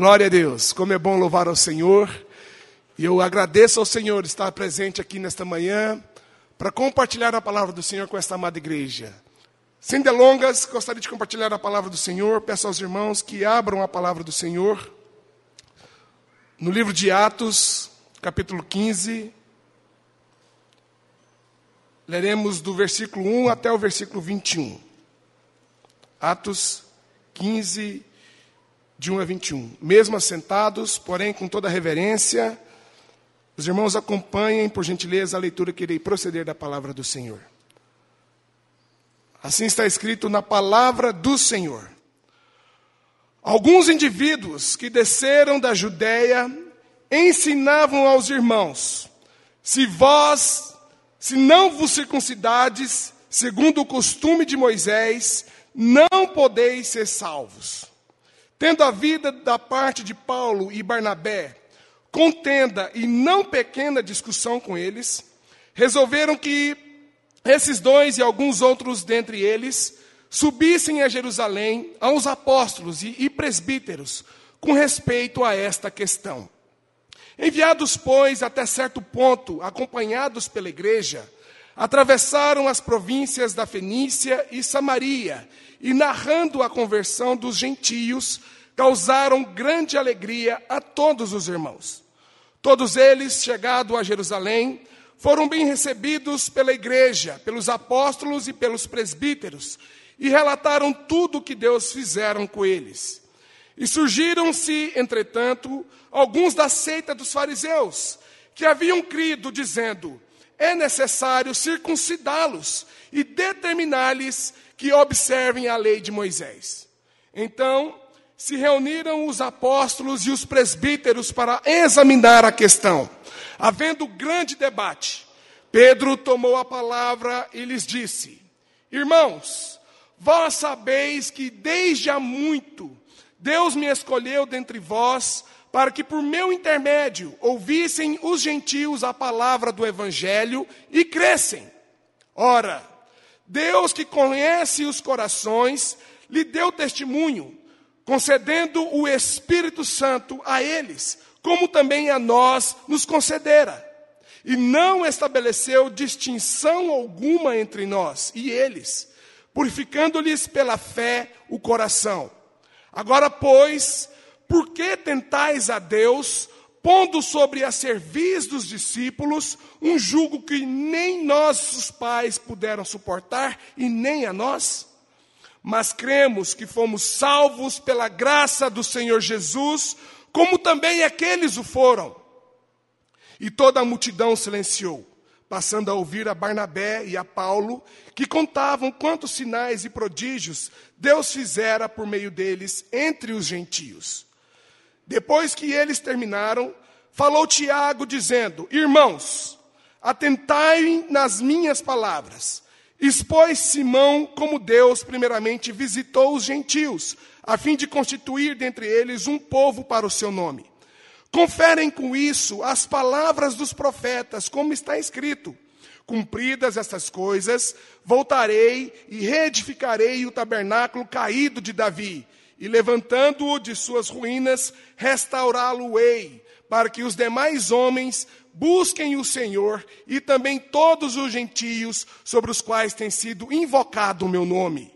Glória a Deus. Como é bom louvar ao Senhor. E eu agradeço ao Senhor estar presente aqui nesta manhã para compartilhar a palavra do Senhor com esta amada igreja. Sem delongas, gostaria de compartilhar a palavra do Senhor. Peço aos irmãos que abram a palavra do Senhor no livro de Atos, capítulo 15. Leremos do versículo 1 até o versículo 21. Atos 15, de 1 a 21. Mesmo assentados, porém com toda reverência, os irmãos acompanhem, por gentileza, a leitura que irei proceder da palavra do Senhor. Assim está escrito na palavra do Senhor. Alguns indivíduos que desceram da Judéia ensinavam aos irmãos: se vós, se não vos circuncidades, segundo o costume de Moisés, não podeis ser salvos. Tendo a vida da parte de Paulo e Barnabé, contenda e não pequena discussão com eles, resolveram que esses dois e alguns outros dentre eles subissem a Jerusalém aos apóstolos e, e presbíteros com respeito a esta questão. Enviados, pois, até certo ponto, acompanhados pela igreja, atravessaram as províncias da Fenícia e Samaria e, narrando a conversão dos gentios, causaram grande alegria a todos os irmãos. Todos eles, chegados a Jerusalém, foram bem recebidos pela igreja, pelos apóstolos e pelos presbíteros, e relataram tudo o que Deus fizeram com eles. E surgiram-se, entretanto, alguns da seita dos fariseus, que haviam crido, dizendo: é necessário circuncidá-los e determinar-lhes que observem a lei de Moisés. Então, se reuniram os apóstolos e os presbíteros para examinar a questão. Havendo grande debate, Pedro tomou a palavra e lhes disse: Irmãos, vós sabeis que desde há muito Deus me escolheu dentre vós para que por meu intermédio ouvissem os gentios a palavra do evangelho e crescem. Ora, Deus que conhece os corações, lhe deu testemunho, concedendo o Espírito Santo a eles, como também a nós nos concedera. E não estabeleceu distinção alguma entre nós e eles, purificando-lhes pela fé o coração. Agora, pois, por que tentais a Deus pondo sobre a cerviz dos discípulos um jugo que nem nossos pais puderam suportar e nem a nós? Mas cremos que fomos salvos pela graça do Senhor Jesus, como também aqueles o foram. E toda a multidão silenciou, passando a ouvir a Barnabé e a Paulo, que contavam quantos sinais e prodígios Deus fizera por meio deles entre os gentios. Depois que eles terminaram, falou Tiago, dizendo: Irmãos, atentai nas minhas palavras. Expôs Simão como Deus, primeiramente, visitou os gentios, a fim de constituir dentre eles um povo para o seu nome. Conferem com isso as palavras dos profetas, como está escrito. Cumpridas estas coisas, voltarei e reedificarei o tabernáculo caído de Davi e levantando-o de suas ruínas, restaurá-lo-ei, para que os demais homens busquem o Senhor e também todos os gentios sobre os quais tem sido invocado o meu nome.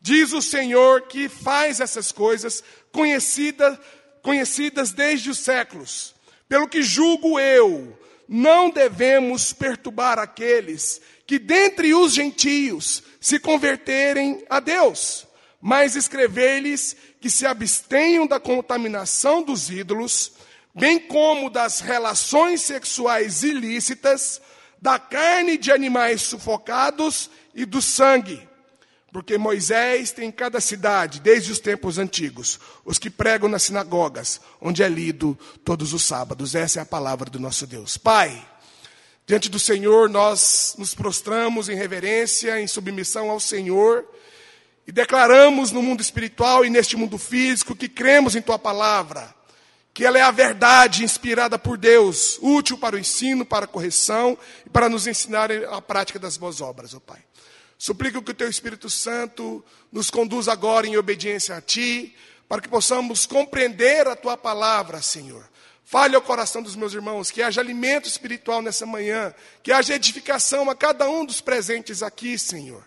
Diz o Senhor que faz essas coisas conhecida, conhecidas desde os séculos. Pelo que julgo eu, não devemos perturbar aqueles que dentre os gentios se converterem a Deus mas escrever-lhes que se abstenham da contaminação dos ídolos, bem como das relações sexuais ilícitas, da carne de animais sufocados e do sangue. Porque Moisés tem em cada cidade, desde os tempos antigos, os que pregam nas sinagogas, onde é lido todos os sábados. Essa é a palavra do nosso Deus. Pai, diante do Senhor nós nos prostramos em reverência, em submissão ao Senhor e declaramos no mundo espiritual e neste mundo físico que cremos em tua palavra, que ela é a verdade inspirada por Deus, útil para o ensino, para a correção e para nos ensinar a prática das boas obras, ó oh Pai. Suplico que o teu Espírito Santo nos conduza agora em obediência a ti, para que possamos compreender a tua palavra, Senhor. Fale ao coração dos meus irmãos, que haja alimento espiritual nessa manhã, que haja edificação a cada um dos presentes aqui, Senhor.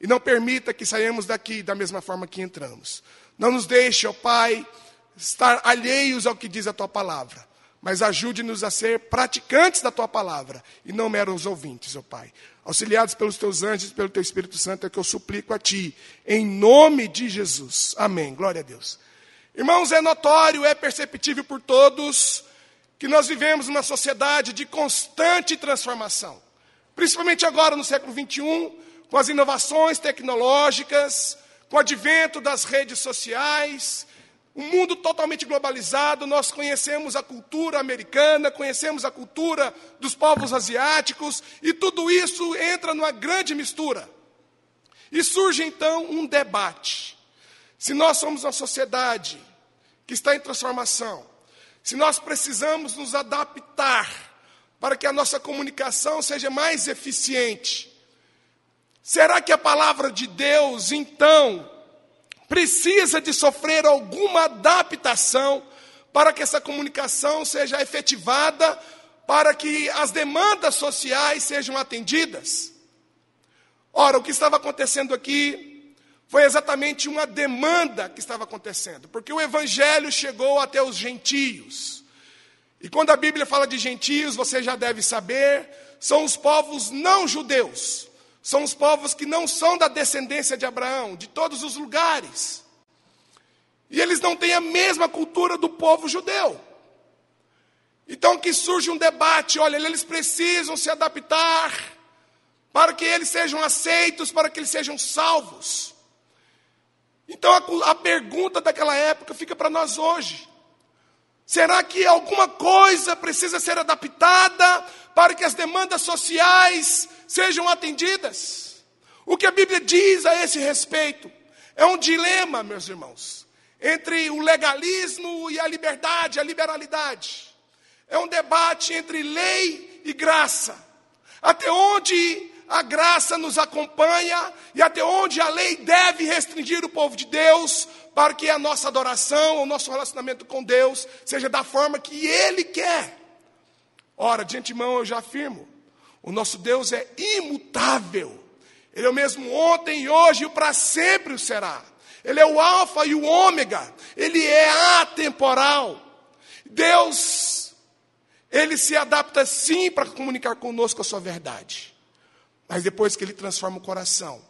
E não permita que saiamos daqui da mesma forma que entramos. Não nos deixe, ó Pai, estar alheios ao que diz a tua palavra, mas ajude-nos a ser praticantes da tua palavra e não meros ouvintes, ó Pai. Auxiliados pelos teus anjos e pelo teu Espírito Santo, é que eu suplico a ti, em nome de Jesus. Amém. Glória a Deus. Irmãos, é notório, é perceptível por todos que nós vivemos uma sociedade de constante transformação. Principalmente agora no século 21, com as inovações tecnológicas, com o advento das redes sociais, um mundo totalmente globalizado, nós conhecemos a cultura americana, conhecemos a cultura dos povos asiáticos, e tudo isso entra numa grande mistura. E surge então um debate. Se nós somos uma sociedade que está em transformação, se nós precisamos nos adaptar para que a nossa comunicação seja mais eficiente, será que a palavra de Deus, então, precisa de sofrer alguma adaptação para que essa comunicação seja efetivada, para que as demandas sociais sejam atendidas. Ora, o que estava acontecendo aqui foi exatamente uma demanda que estava acontecendo, porque o evangelho chegou até os gentios. E quando a Bíblia fala de gentios, você já deve saber, são os povos não judeus. São os povos que não são da descendência de Abraão, de todos os lugares. E eles não têm a mesma cultura do povo judeu. Então que surge um debate, olha, eles precisam se adaptar para que eles sejam aceitos, para que eles sejam salvos. Então a, a pergunta daquela época fica para nós hoje. Será que alguma coisa precisa ser adaptada para que as demandas sociais sejam atendidas. O que a Bíblia diz a esse respeito é um dilema, meus irmãos, entre o legalismo e a liberdade, a liberalidade. É um debate entre lei e graça. Até onde a graça nos acompanha e até onde a lei deve restringir o povo de Deus para que a nossa adoração, o nosso relacionamento com Deus seja da forma que Ele quer. Ora, de antemão eu já afirmo, o nosso Deus é imutável. Ele é o mesmo ontem hoje e para sempre o será. Ele é o alfa e o ômega. Ele é atemporal. Deus, ele se adapta sim para comunicar conosco a sua verdade. Mas depois que ele transforma o coração,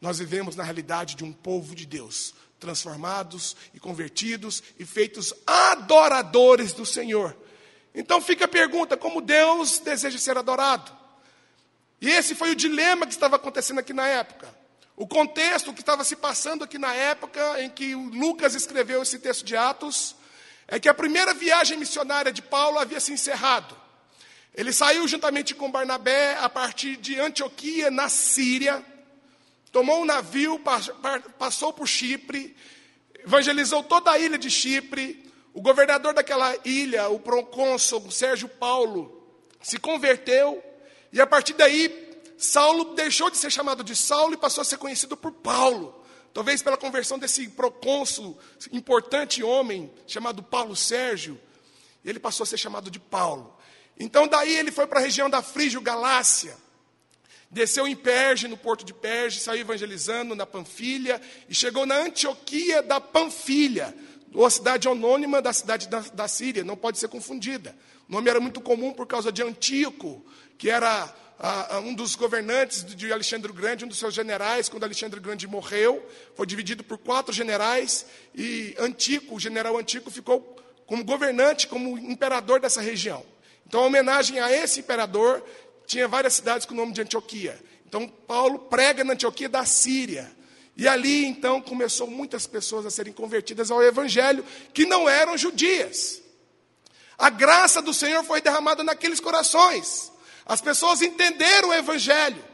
nós vivemos na realidade de um povo de Deus, transformados e convertidos e feitos adoradores do Senhor. Então fica a pergunta: como Deus deseja ser adorado? E esse foi o dilema que estava acontecendo aqui na época. O contexto que estava se passando aqui na época em que Lucas escreveu esse texto de Atos é que a primeira viagem missionária de Paulo havia se encerrado. Ele saiu juntamente com Barnabé a partir de Antioquia, na Síria, tomou um navio, passou por Chipre, evangelizou toda a ilha de Chipre. O governador daquela ilha, o procônsul Sérgio Paulo, se converteu e a partir daí, Saulo deixou de ser chamado de Saulo e passou a ser conhecido por Paulo. Talvez pela conversão desse procônsul, importante homem, chamado Paulo Sérgio, ele passou a ser chamado de Paulo. Então, daí ele foi para a região da Frígio Galácia, desceu em Perge, no porto de Perge, saiu evangelizando na Panfilha e chegou na Antioquia da Panfilha, uma cidade anônima da cidade da, da Síria, não pode ser confundida. O nome era muito comum por causa de Antíoco, que era um dos governantes de Alexandre o Grande, um dos seus generais, quando Alexandre o Grande morreu, foi dividido por quatro generais, e Antico, o general Antico, ficou como governante, como imperador dessa região. Então, a homenagem a esse imperador, tinha várias cidades com o nome de Antioquia. Então, Paulo prega na Antioquia da Síria. E ali, então, começou muitas pessoas a serem convertidas ao Evangelho, que não eram judias. A graça do Senhor foi derramada naqueles corações. As pessoas entenderam o evangelho.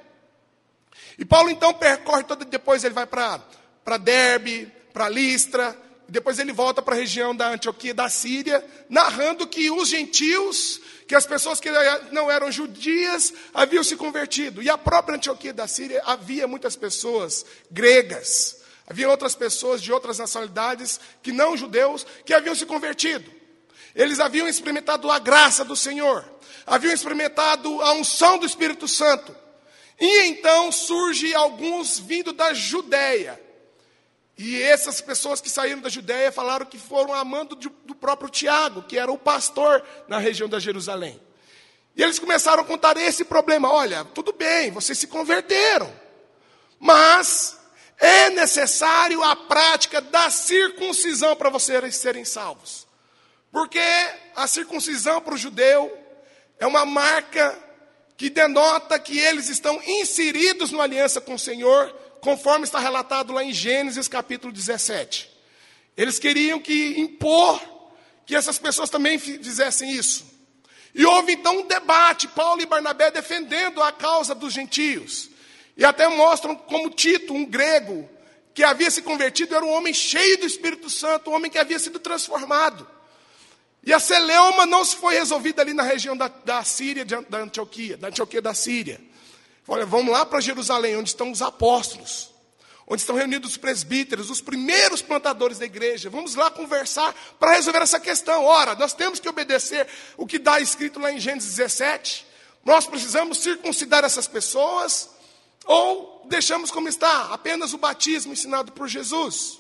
E Paulo então percorre todo, depois ele vai para Derbe, para Listra, depois ele volta para a região da Antioquia da Síria, narrando que os gentios, que as pessoas que não eram judias, haviam se convertido. E a própria Antioquia da Síria havia muitas pessoas gregas, Havia outras pessoas de outras nacionalidades que não judeus que haviam se convertido. Eles haviam experimentado a graça do Senhor, haviam experimentado a unção do Espírito Santo. E então surge alguns vindo da Judéia. E essas pessoas que saíram da Judéia falaram que foram amando do próprio Tiago, que era o pastor na região da Jerusalém. E eles começaram a contar esse problema. Olha, tudo bem, vocês se converteram. Mas é necessário a prática da circuncisão para vocês serem salvos. Porque a circuncisão para o judeu é uma marca que denota que eles estão inseridos na aliança com o Senhor, conforme está relatado lá em Gênesis capítulo 17. Eles queriam que impor que essas pessoas também fizessem isso. E houve então um debate, Paulo e Barnabé defendendo a causa dos gentios. E até mostram como Tito, um grego, que havia se convertido, era um homem cheio do Espírito Santo, um homem que havia sido transformado. E a celeuma não se foi resolvida ali na região da, da Síria, da Antioquia, da Antioquia da Síria. Olha, vamos lá para Jerusalém, onde estão os apóstolos, onde estão reunidos os presbíteros, os primeiros plantadores da igreja. Vamos lá conversar para resolver essa questão. Ora, nós temos que obedecer o que dá escrito lá em Gênesis 17. Nós precisamos circuncidar essas pessoas, ou deixamos como está, apenas o batismo ensinado por Jesus.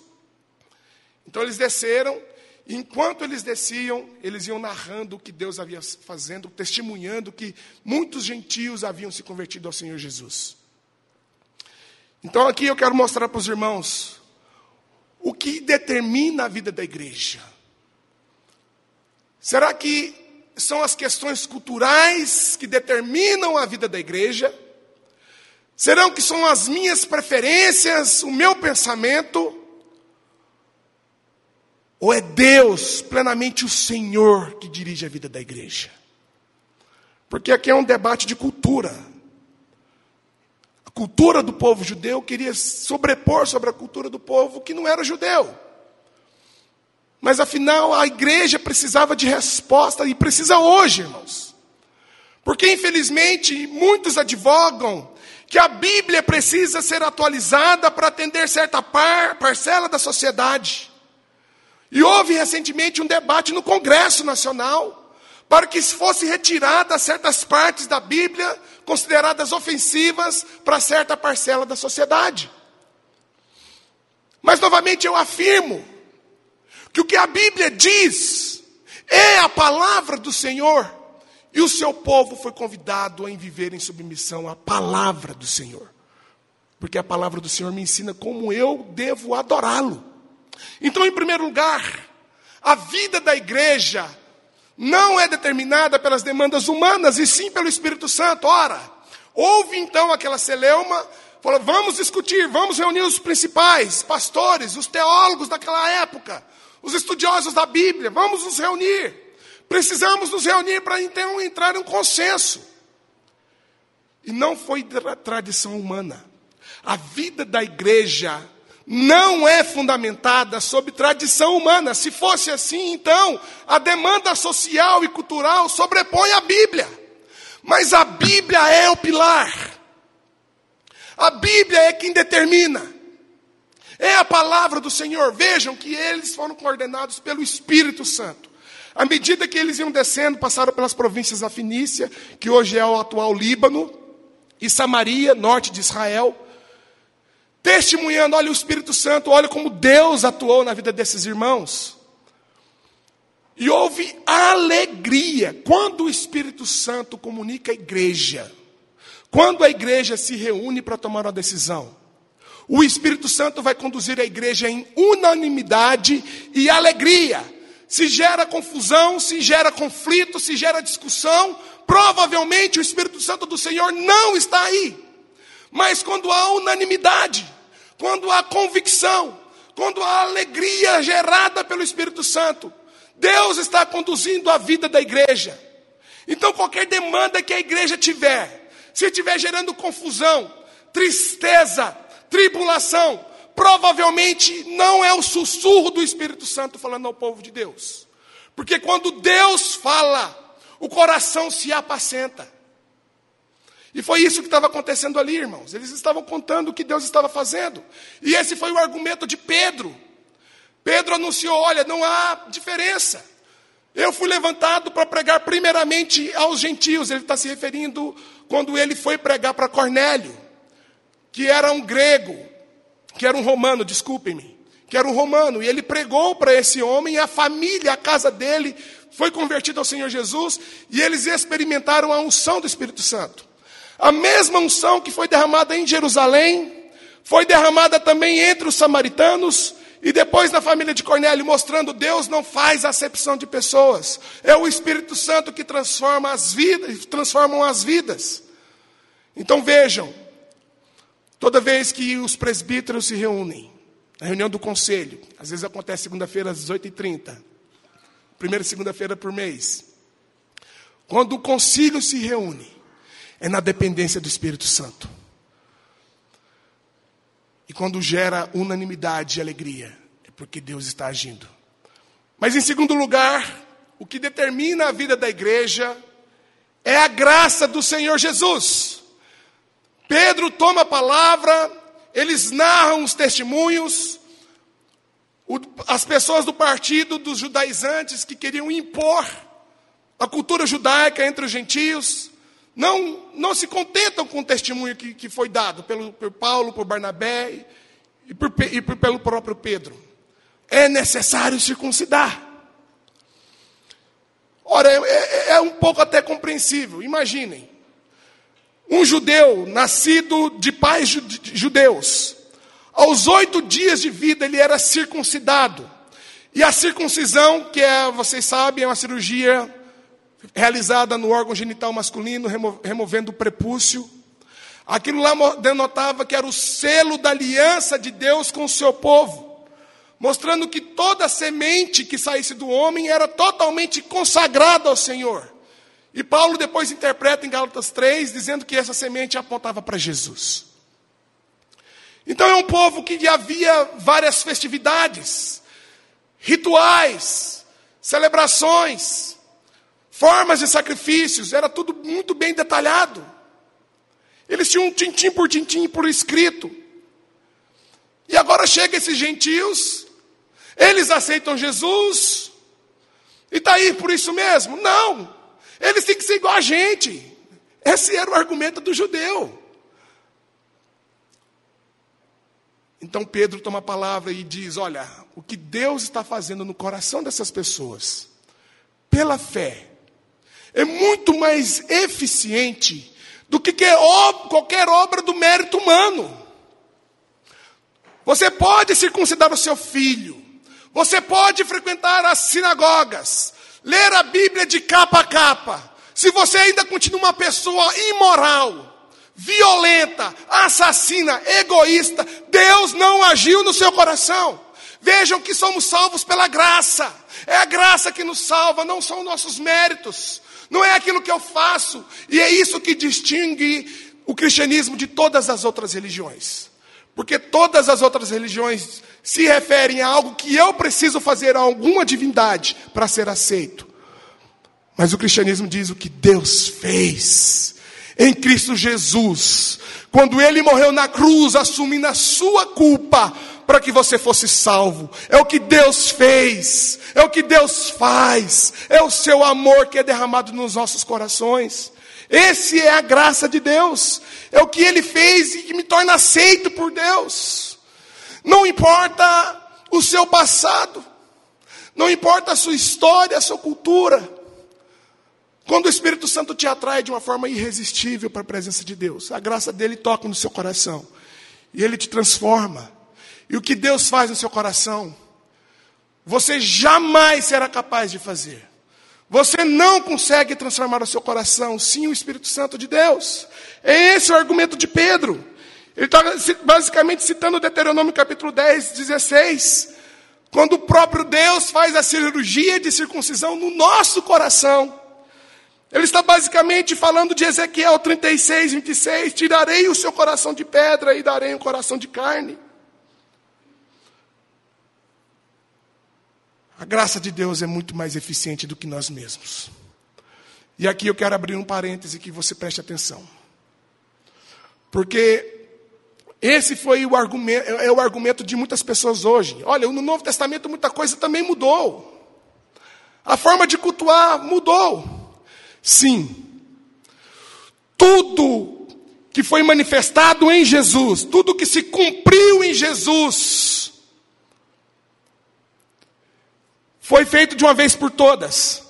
Então eles desceram, enquanto eles desciam, eles iam narrando o que Deus havia fazendo, testemunhando que muitos gentios haviam se convertido ao Senhor Jesus. Então aqui eu quero mostrar para os irmãos o que determina a vida da igreja. Será que são as questões culturais que determinam a vida da igreja? Serão que são as minhas preferências, o meu pensamento? Ou é Deus, plenamente o Senhor, que dirige a vida da igreja? Porque aqui é um debate de cultura. A cultura do povo judeu queria sobrepor sobre a cultura do povo que não era judeu. Mas afinal, a igreja precisava de resposta e precisa hoje, irmãos. Porque infelizmente muitos advogam que a Bíblia precisa ser atualizada para atender certa par, parcela da sociedade. E houve recentemente um debate no Congresso Nacional para que fosse retirada certas partes da Bíblia consideradas ofensivas para certa parcela da sociedade. Mas novamente eu afirmo que o que a Bíblia diz é a palavra do Senhor e o seu povo foi convidado a viver em submissão à palavra do Senhor. Porque a palavra do Senhor me ensina como eu devo adorá-lo. Então, em primeiro lugar, a vida da igreja não é determinada pelas demandas humanas, e sim pelo Espírito Santo. Ora, houve então aquela celeuma, falou: vamos discutir, vamos reunir os principais pastores, os teólogos daquela época, os estudiosos da Bíblia, vamos nos reunir. Precisamos nos reunir para então entrar em um consenso. E não foi tradição humana. A vida da igreja não é fundamentada sobre tradição humana. Se fosse assim, então, a demanda social e cultural sobrepõe a Bíblia. Mas a Bíblia é o pilar. A Bíblia é quem determina. É a palavra do Senhor. Vejam que eles foram coordenados pelo Espírito Santo. À medida que eles iam descendo, passaram pelas províncias da Finícia, que hoje é o atual Líbano, e Samaria, norte de Israel, testemunhando, olha o Espírito Santo, olha como Deus atuou na vida desses irmãos. E houve alegria quando o Espírito Santo comunica à igreja. Quando a igreja se reúne para tomar uma decisão, o Espírito Santo vai conduzir a igreja em unanimidade e alegria se gera confusão, se gera conflito, se gera discussão, provavelmente o Espírito Santo do Senhor não está aí. Mas quando há unanimidade, quando há convicção, quando há alegria gerada pelo Espírito Santo, Deus está conduzindo a vida da igreja. Então, qualquer demanda que a igreja tiver, se estiver gerando confusão, tristeza, tribulação, provavelmente não é o sussurro do Espírito Santo falando ao povo de Deus. Porque quando Deus fala, o coração se apacenta. E foi isso que estava acontecendo ali, irmãos. Eles estavam contando o que Deus estava fazendo. E esse foi o argumento de Pedro. Pedro anunciou: olha, não há diferença. Eu fui levantado para pregar primeiramente aos gentios. Ele está se referindo quando ele foi pregar para Cornélio, que era um grego, que era um romano, desculpem-me, que era um romano. E ele pregou para esse homem, e a família, a casa dele, foi convertida ao Senhor Jesus, e eles experimentaram a unção do Espírito Santo. A mesma unção que foi derramada em Jerusalém, foi derramada também entre os samaritanos, e depois na família de Cornélio, mostrando Deus não faz acepção de pessoas. É o Espírito Santo que transforma as vidas, transformam as vidas. Então vejam, toda vez que os presbíteros se reúnem, na reunião do conselho, às vezes acontece segunda-feira às 18h30, primeira segunda-feira por mês. Quando o concílio se reúne, é na dependência do Espírito Santo. E quando gera unanimidade e alegria, é porque Deus está agindo. Mas em segundo lugar, o que determina a vida da igreja é a graça do Senhor Jesus. Pedro toma a palavra, eles narram os testemunhos, as pessoas do partido dos judaizantes que queriam impor a cultura judaica entre os gentios, não, não se contentam com o testemunho que, que foi dado pelo, por Paulo, por Barnabé e, por, e por, pelo próprio Pedro. É necessário circuncidar. Ora, é, é, é um pouco até compreensível. Imaginem. Um judeu nascido de pais judeus, aos oito dias de vida ele era circuncidado. E a circuncisão, que é, vocês sabem, é uma cirurgia realizada no órgão genital masculino, removendo o prepúcio. Aquilo lá denotava que era o selo da aliança de Deus com o seu povo, mostrando que toda semente que saísse do homem era totalmente consagrada ao Senhor. E Paulo depois interpreta em Gálatas 3, dizendo que essa semente apontava para Jesus. Então é um povo que havia várias festividades, rituais, celebrações, formas de sacrifícios, era tudo muito bem detalhado. Eles tinham um tintim por tintim por escrito. E agora chega esses gentios, eles aceitam Jesus, e está aí por isso mesmo? Não, eles têm que ser igual a gente. Esse era o argumento do judeu. Então Pedro toma a palavra e diz: Olha, o que Deus está fazendo no coração dessas pessoas, pela fé, é muito mais eficiente do que qualquer obra do mérito humano. Você pode circuncidar o seu filho, você pode frequentar as sinagogas, ler a Bíblia de capa a capa. Se você ainda continua uma pessoa imoral, violenta, assassina, egoísta, Deus não agiu no seu coração. Vejam que somos salvos pela graça. É a graça que nos salva, não são nossos méritos. Não é aquilo que eu faço. E é isso que distingue o cristianismo de todas as outras religiões. Porque todas as outras religiões se referem a algo que eu preciso fazer a alguma divindade para ser aceito. Mas o cristianismo diz o que Deus fez em Cristo Jesus, quando ele morreu na cruz, assumindo a sua culpa para que você fosse salvo. É o que Deus fez, é o que Deus faz, é o seu amor que é derramado nos nossos corações. Esse é a graça de Deus, é o que Ele fez e que me torna aceito por Deus. Não importa o seu passado, não importa a sua história, a sua cultura. Quando o Espírito Santo te atrai de uma forma irresistível para a presença de Deus, a graça dele toca no seu coração e ele te transforma. E o que Deus faz no seu coração, você jamais será capaz de fazer. Você não consegue transformar o seu coração, sim o Espírito Santo de Deus. É esse o argumento de Pedro. Ele está basicamente citando Deuteronômio capítulo 10, 16. Quando o próprio Deus faz a cirurgia de circuncisão no nosso coração. Ele está basicamente falando de Ezequiel 36, 26. Tirarei o seu coração de pedra e darei um coração de carne. A graça de Deus é muito mais eficiente do que nós mesmos. E aqui eu quero abrir um parêntese que você preste atenção. Porque esse foi o argumento, é o argumento de muitas pessoas hoje. Olha, no Novo Testamento muita coisa também mudou. A forma de cultuar mudou. Sim. Tudo que foi manifestado em Jesus, tudo que se cumpriu em Jesus, foi feito de uma vez por todas.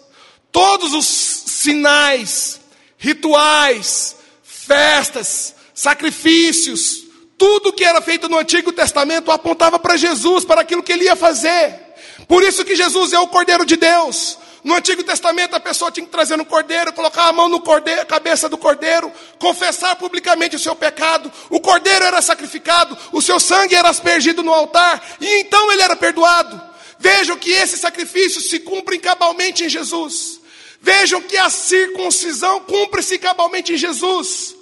Todos os sinais, rituais, festas, sacrifícios, tudo que era feito no Antigo Testamento apontava para Jesus, para aquilo que ele ia fazer. Por isso que Jesus é o Cordeiro de Deus. No Antigo Testamento a pessoa tinha que trazer no cordeiro, colocar a mão no cordeiro, cabeça do cordeiro, confessar publicamente o seu pecado. O cordeiro era sacrificado, o seu sangue era aspergido no altar, e então ele era perdoado. Vejam que esse sacrifício se cumpre cabalmente em Jesus. Vejam que a circuncisão cumpre-se cabalmente em Jesus.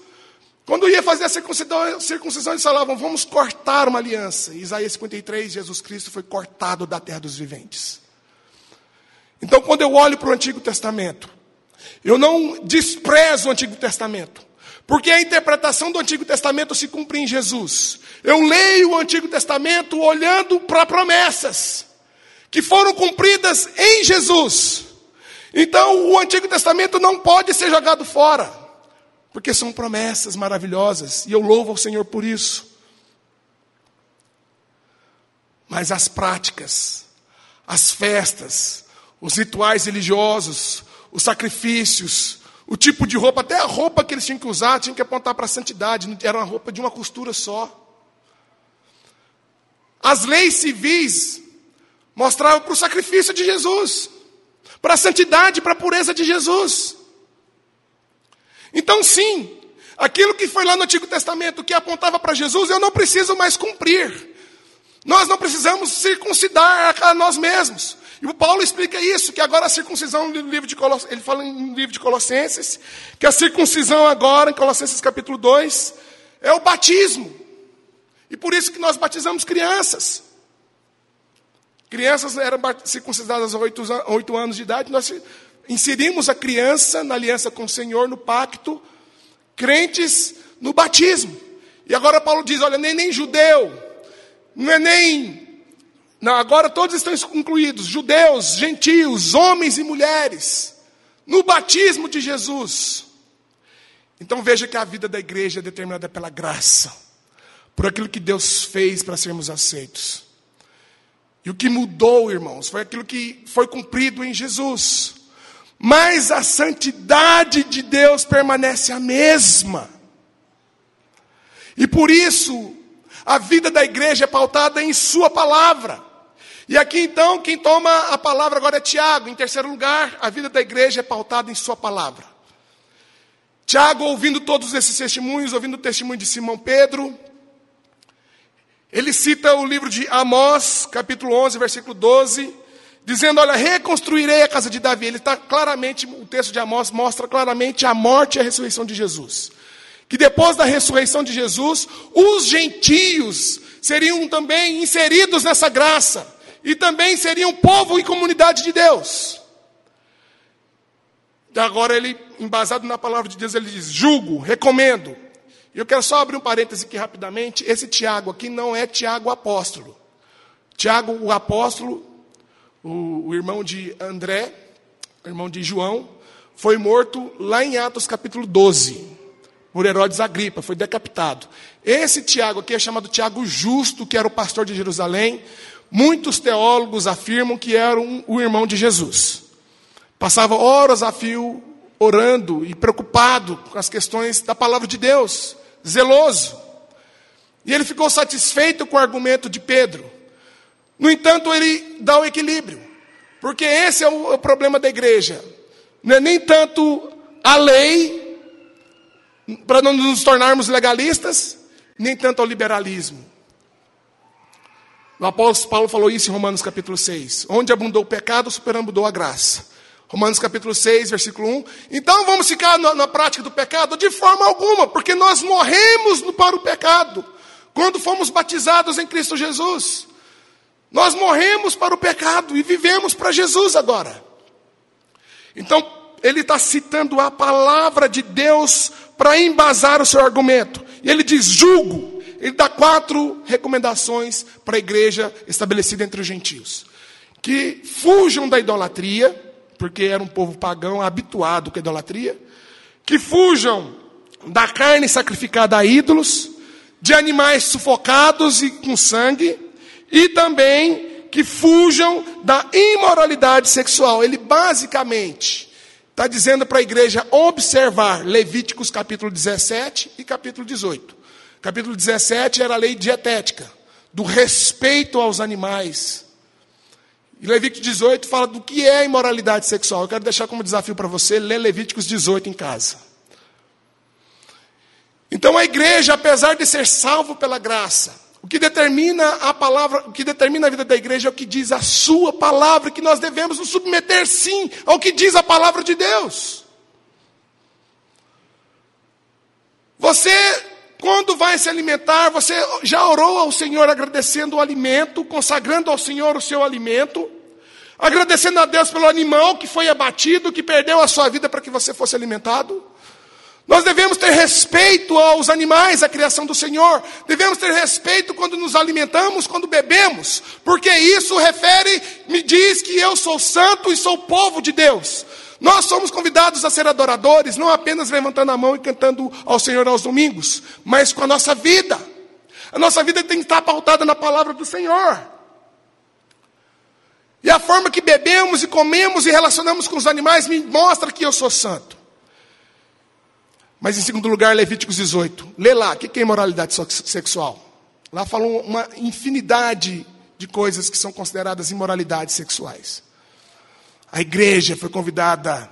Quando ia fazer a circuncisão, eles falavam: vamos cortar uma aliança. Em Isaías 53, Jesus Cristo foi cortado da terra dos viventes. Então, quando eu olho para o Antigo Testamento, eu não desprezo o Antigo Testamento, porque a interpretação do Antigo Testamento se cumpre em Jesus. Eu leio o Antigo Testamento olhando para promessas que foram cumpridas em Jesus. Então, o Antigo Testamento não pode ser jogado fora, porque são promessas maravilhosas, e eu louvo ao Senhor por isso. Mas as práticas, as festas, os rituais religiosos, os sacrifícios, o tipo de roupa, até a roupa que eles tinham que usar, tinham que apontar para a santidade, era uma roupa de uma costura só. As leis civis mostrava para o sacrifício de Jesus, para a santidade, para a pureza de Jesus. Então, sim, aquilo que foi lá no Antigo Testamento que apontava para Jesus, eu não preciso mais cumprir. Nós não precisamos circuncidar a nós mesmos. E o Paulo explica isso, que agora a circuncisão, ele fala no livro de Colossenses, que a circuncisão agora, em Colossenses capítulo 2, é o batismo. E por isso que nós batizamos crianças. Crianças eram circuncidadas aos oito anos de idade, nós inserimos a criança na aliança com o Senhor, no pacto, crentes no batismo. E agora Paulo diz: olha, nem, nem judeu, não é nem. Não, agora todos estão incluídos: judeus, gentios, homens e mulheres, no batismo de Jesus. Então veja que a vida da igreja é determinada pela graça, por aquilo que Deus fez para sermos aceitos. E o que mudou, irmãos, foi aquilo que foi cumprido em Jesus. Mas a santidade de Deus permanece a mesma. E por isso, a vida da igreja é pautada em Sua palavra. E aqui então, quem toma a palavra agora é Tiago. Em terceiro lugar, a vida da igreja é pautada em Sua palavra. Tiago, ouvindo todos esses testemunhos, ouvindo o testemunho de Simão Pedro, ele cita o livro de Amós, capítulo 11, versículo 12, dizendo: Olha, reconstruirei a casa de Davi. Ele está claramente, o texto de Amós mostra claramente a morte e a ressurreição de Jesus. Que depois da ressurreição de Jesus, os gentios seriam também inseridos nessa graça, e também seriam povo e comunidade de Deus. Agora ele, embasado na palavra de Deus, ele diz: julgo, recomendo, e eu quero só abrir um parêntese aqui rapidamente. Esse Tiago aqui não é Tiago apóstolo. Tiago, o apóstolo, o, o irmão de André, irmão de João, foi morto lá em Atos capítulo 12, por Herodes Agripa, foi decapitado. Esse Tiago aqui é chamado Tiago Justo, que era o pastor de Jerusalém. Muitos teólogos afirmam que era um, o irmão de Jesus. Passava horas a fio orando e preocupado com as questões da palavra de Deus zeloso. E ele ficou satisfeito com o argumento de Pedro. No entanto, ele dá o equilíbrio. Porque esse é o, problema da igreja. Não é nem tanto a lei, para não nos tornarmos legalistas, nem tanto ao liberalismo. O apóstolo Paulo falou isso em Romanos capítulo 6. Onde abundou o pecado, superabundou a graça. Romanos capítulo 6, versículo 1. Então vamos ficar na, na, prática do pecado? De forma alguma, porque nós morremos para o pecado quando fomos batizados em Cristo Jesus. Nós morremos para o pecado e vivemos para Jesus agora. Então, ele está citando a palavra de Deus para embasar o seu argumento. e ele diz: julgo. Ele dá quatro recomendações para a igreja estabelecida entre os gentios: que fujam da idolatria, porque era um povo pagão habituado com a idolatria, que fujam da carne sacrificada a ídolos, de animais sufocados e com sangue, e também que fujam da imoralidade sexual. Ele basicamente está dizendo para a igreja observar Levíticos capítulo 17 e capítulo 18. Capítulo 17 era a lei dietética, do respeito aos animais. E Levítico 18 fala do que é imoralidade sexual. Eu quero deixar como desafio para você ler Levíticos 18 em casa. Então a igreja, apesar de ser salvo pela graça, o que determina a palavra, o que determina a vida da igreja é o que diz a sua palavra, que nós devemos nos submeter sim ao que diz a palavra de Deus. Você, quando vai se alimentar, você já orou ao Senhor agradecendo o alimento, consagrando ao Senhor o seu alimento, agradecendo a Deus pelo animal que foi abatido, que perdeu a sua vida para que você fosse alimentado? Nós devemos ter respeito aos animais, à criação do Senhor. Devemos ter respeito quando nos alimentamos, quando bebemos, porque isso refere, me diz que eu sou santo e sou povo de Deus. Nós somos convidados a ser adoradores, não apenas levantando a mão e cantando ao Senhor aos domingos, mas com a nossa vida. A nossa vida tem que estar pautada na palavra do Senhor. E a forma que bebemos e comemos e relacionamos com os animais me mostra que eu sou santo. Mas em segundo lugar, Levíticos 18. Lê lá, o que é imoralidade sexual? Lá falam uma infinidade de coisas que são consideradas imoralidades sexuais. A igreja foi convidada,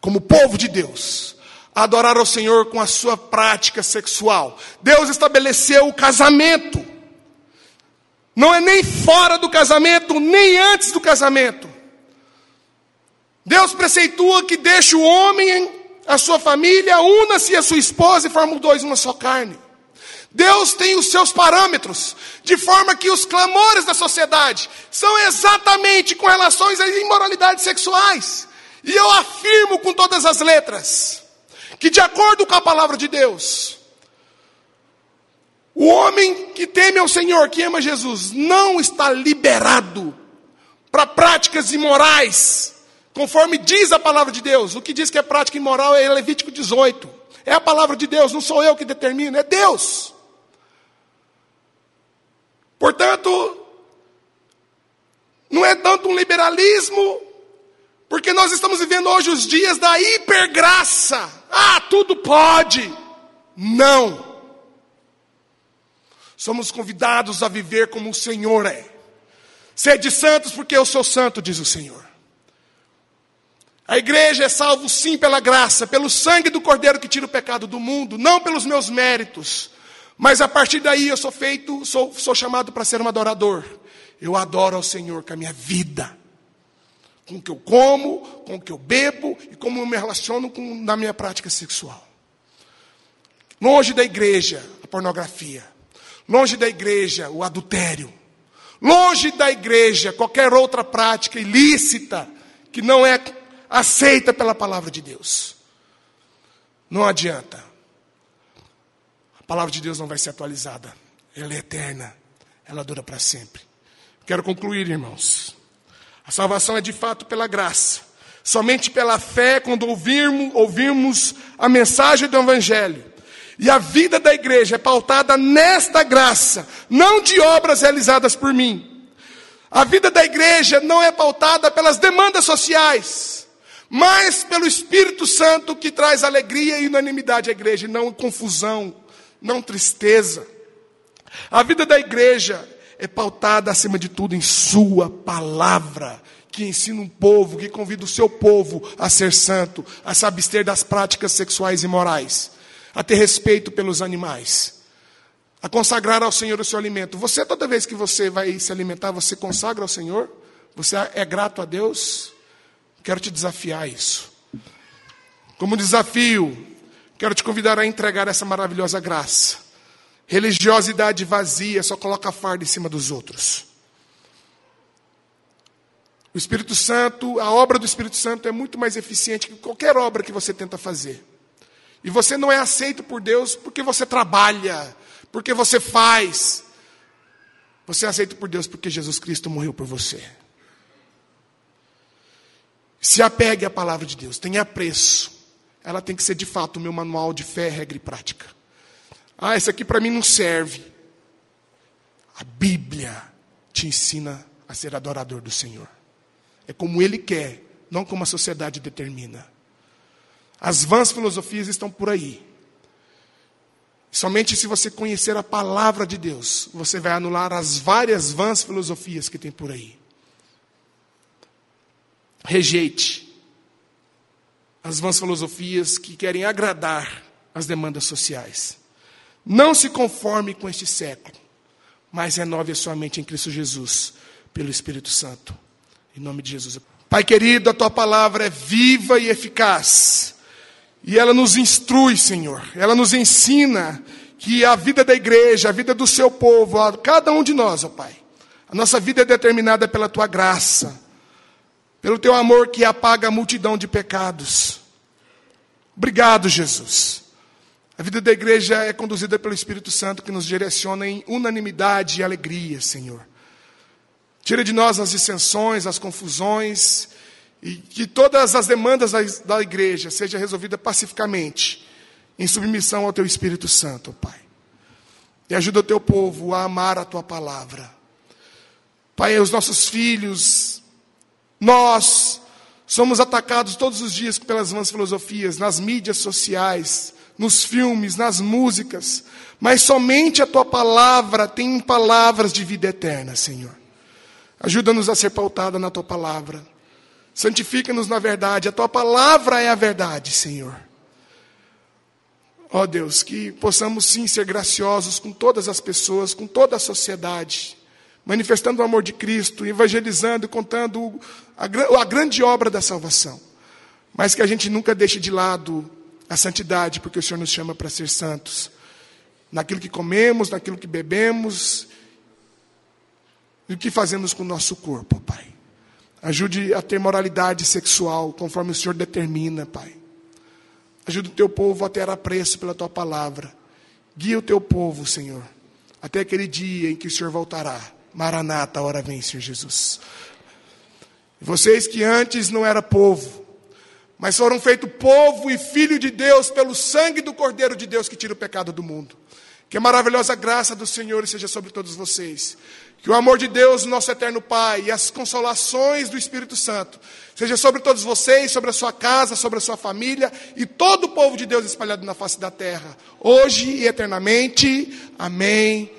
como povo de Deus, a adorar ao Senhor com a sua prática sexual. Deus estabeleceu o casamento. Não é nem fora do casamento, nem antes do casamento. Deus preceitua que deixe o homem a sua família, una-se a sua esposa e formam dois uma só carne. Deus tem os seus parâmetros, de forma que os clamores da sociedade são exatamente com relações às imoralidades sexuais. E eu afirmo com todas as letras que, de acordo com a palavra de Deus, o homem que teme ao Senhor, que ama Jesus, não está liberado para práticas imorais Conforme diz a palavra de Deus, o que diz que é prática imoral é Levítico 18. É a palavra de Deus, não sou eu que determino, é Deus. Portanto, não é tanto um liberalismo, porque nós estamos vivendo hoje os dias da hipergraça. Ah, tudo pode. Não. Somos convidados a viver como o Senhor é. Sede santos, porque eu sou santo, diz o Senhor. A igreja é salvo sim pela graça, pelo sangue do Cordeiro que tira o pecado do mundo, não pelos meus méritos. Mas a partir daí eu sou feito, sou, sou chamado para ser um adorador. Eu adoro ao Senhor com a minha vida. Com o que eu como, com o que eu bebo e como eu me relaciono com, na minha prática sexual. Longe da igreja, a pornografia. Longe da igreja, o adultério. Longe da igreja, qualquer outra prática ilícita que não é aceita pela palavra de Deus. Não adianta. A palavra de Deus não vai ser atualizada. Ela é eterna. Ela dura para sempre. Quero concluir, irmãos. A salvação é de fato pela graça. Somente pela fé, quando ouvirmos, ouvirmos a mensagem do Evangelho. E a vida da igreja é pautada nesta graça, não de obras realizadas por mim. A vida da igreja não é pautada pelas demandas sociais mas pelo Espírito Santo que traz alegria e unanimidade à igreja, não confusão, não tristeza. A vida da igreja é pautada, acima de tudo, em Sua palavra, que ensina um povo, que convida o seu povo a ser santo, a se abster das práticas sexuais e morais, a ter respeito pelos animais, a consagrar ao Senhor o seu alimento. Você, toda vez que você vai se alimentar, você consagra ao Senhor? Você é grato a Deus? Quero te desafiar a isso. Como desafio, quero te convidar a entregar essa maravilhosa graça. Religiosidade vazia só coloca fardo em cima dos outros. O Espírito Santo, a obra do Espírito Santo é muito mais eficiente que qualquer obra que você tenta fazer. E você não é aceito por Deus porque você trabalha, porque você faz. Você é aceito por Deus porque Jesus Cristo morreu por você. Se apegue à palavra de Deus, tenha preço. Ela tem que ser de fato o meu manual de fé, regra e prática. Ah, esse aqui para mim não serve. A Bíblia te ensina a ser adorador do Senhor. É como Ele quer, não como a sociedade determina. As vãs filosofias estão por aí. Somente se você conhecer a palavra de Deus, você vai anular as várias vãs filosofias que tem por aí. Rejeite as vãs filosofias que querem agradar as demandas sociais. Não se conforme com este século, mas renove a sua mente em Cristo Jesus, pelo Espírito Santo. Em nome de Jesus. Pai querido, a tua palavra é viva e eficaz. E ela nos instrui, Senhor. Ela nos ensina que a vida da igreja, a vida do seu povo, a cada um de nós, ó Pai, a nossa vida é determinada pela tua graça, pelo teu amor que apaga a multidão de pecados. Obrigado, Jesus. A vida da igreja é conduzida pelo Espírito Santo que nos direciona em unanimidade e alegria, Senhor. Tira de nós as dissensões, as confusões, e que todas as demandas da, da igreja sejam resolvidas pacificamente, em submissão ao teu Espírito Santo, Pai. E ajuda o teu povo a amar a tua palavra. Pai, os nossos filhos, nós somos atacados todos os dias pelas vãs filosofias, nas mídias sociais, nos filmes, nas músicas, mas somente a tua palavra tem palavras de vida eterna, Senhor. Ajuda-nos a ser pautada na tua palavra. Santifica-nos na verdade. A tua palavra é a verdade, Senhor. Ó oh Deus, que possamos sim ser graciosos com todas as pessoas, com toda a sociedade, manifestando o amor de Cristo, evangelizando, contando a, a grande obra da salvação. Mas que a gente nunca deixe de lado a santidade, porque o Senhor nos chama para ser santos. Naquilo que comemos, naquilo que bebemos, e o que fazemos com o nosso corpo, Pai. Ajude a ter moralidade sexual, conforme o Senhor determina, Pai. Ajude o teu povo a ter apreço pela tua palavra. Guia o teu povo, Senhor, até aquele dia em que o Senhor voltará. Maranata, a hora vem, Senhor Jesus. Vocês que antes não era povo, mas foram feitos povo e filho de Deus pelo sangue do Cordeiro de Deus que tira o pecado do mundo. Que a maravilhosa graça do Senhor seja sobre todos vocês. Que o amor de Deus, nosso eterno Pai, e as consolações do Espírito Santo, seja sobre todos vocês, sobre a sua casa, sobre a sua família e todo o povo de Deus espalhado na face da terra, hoje e eternamente. Amém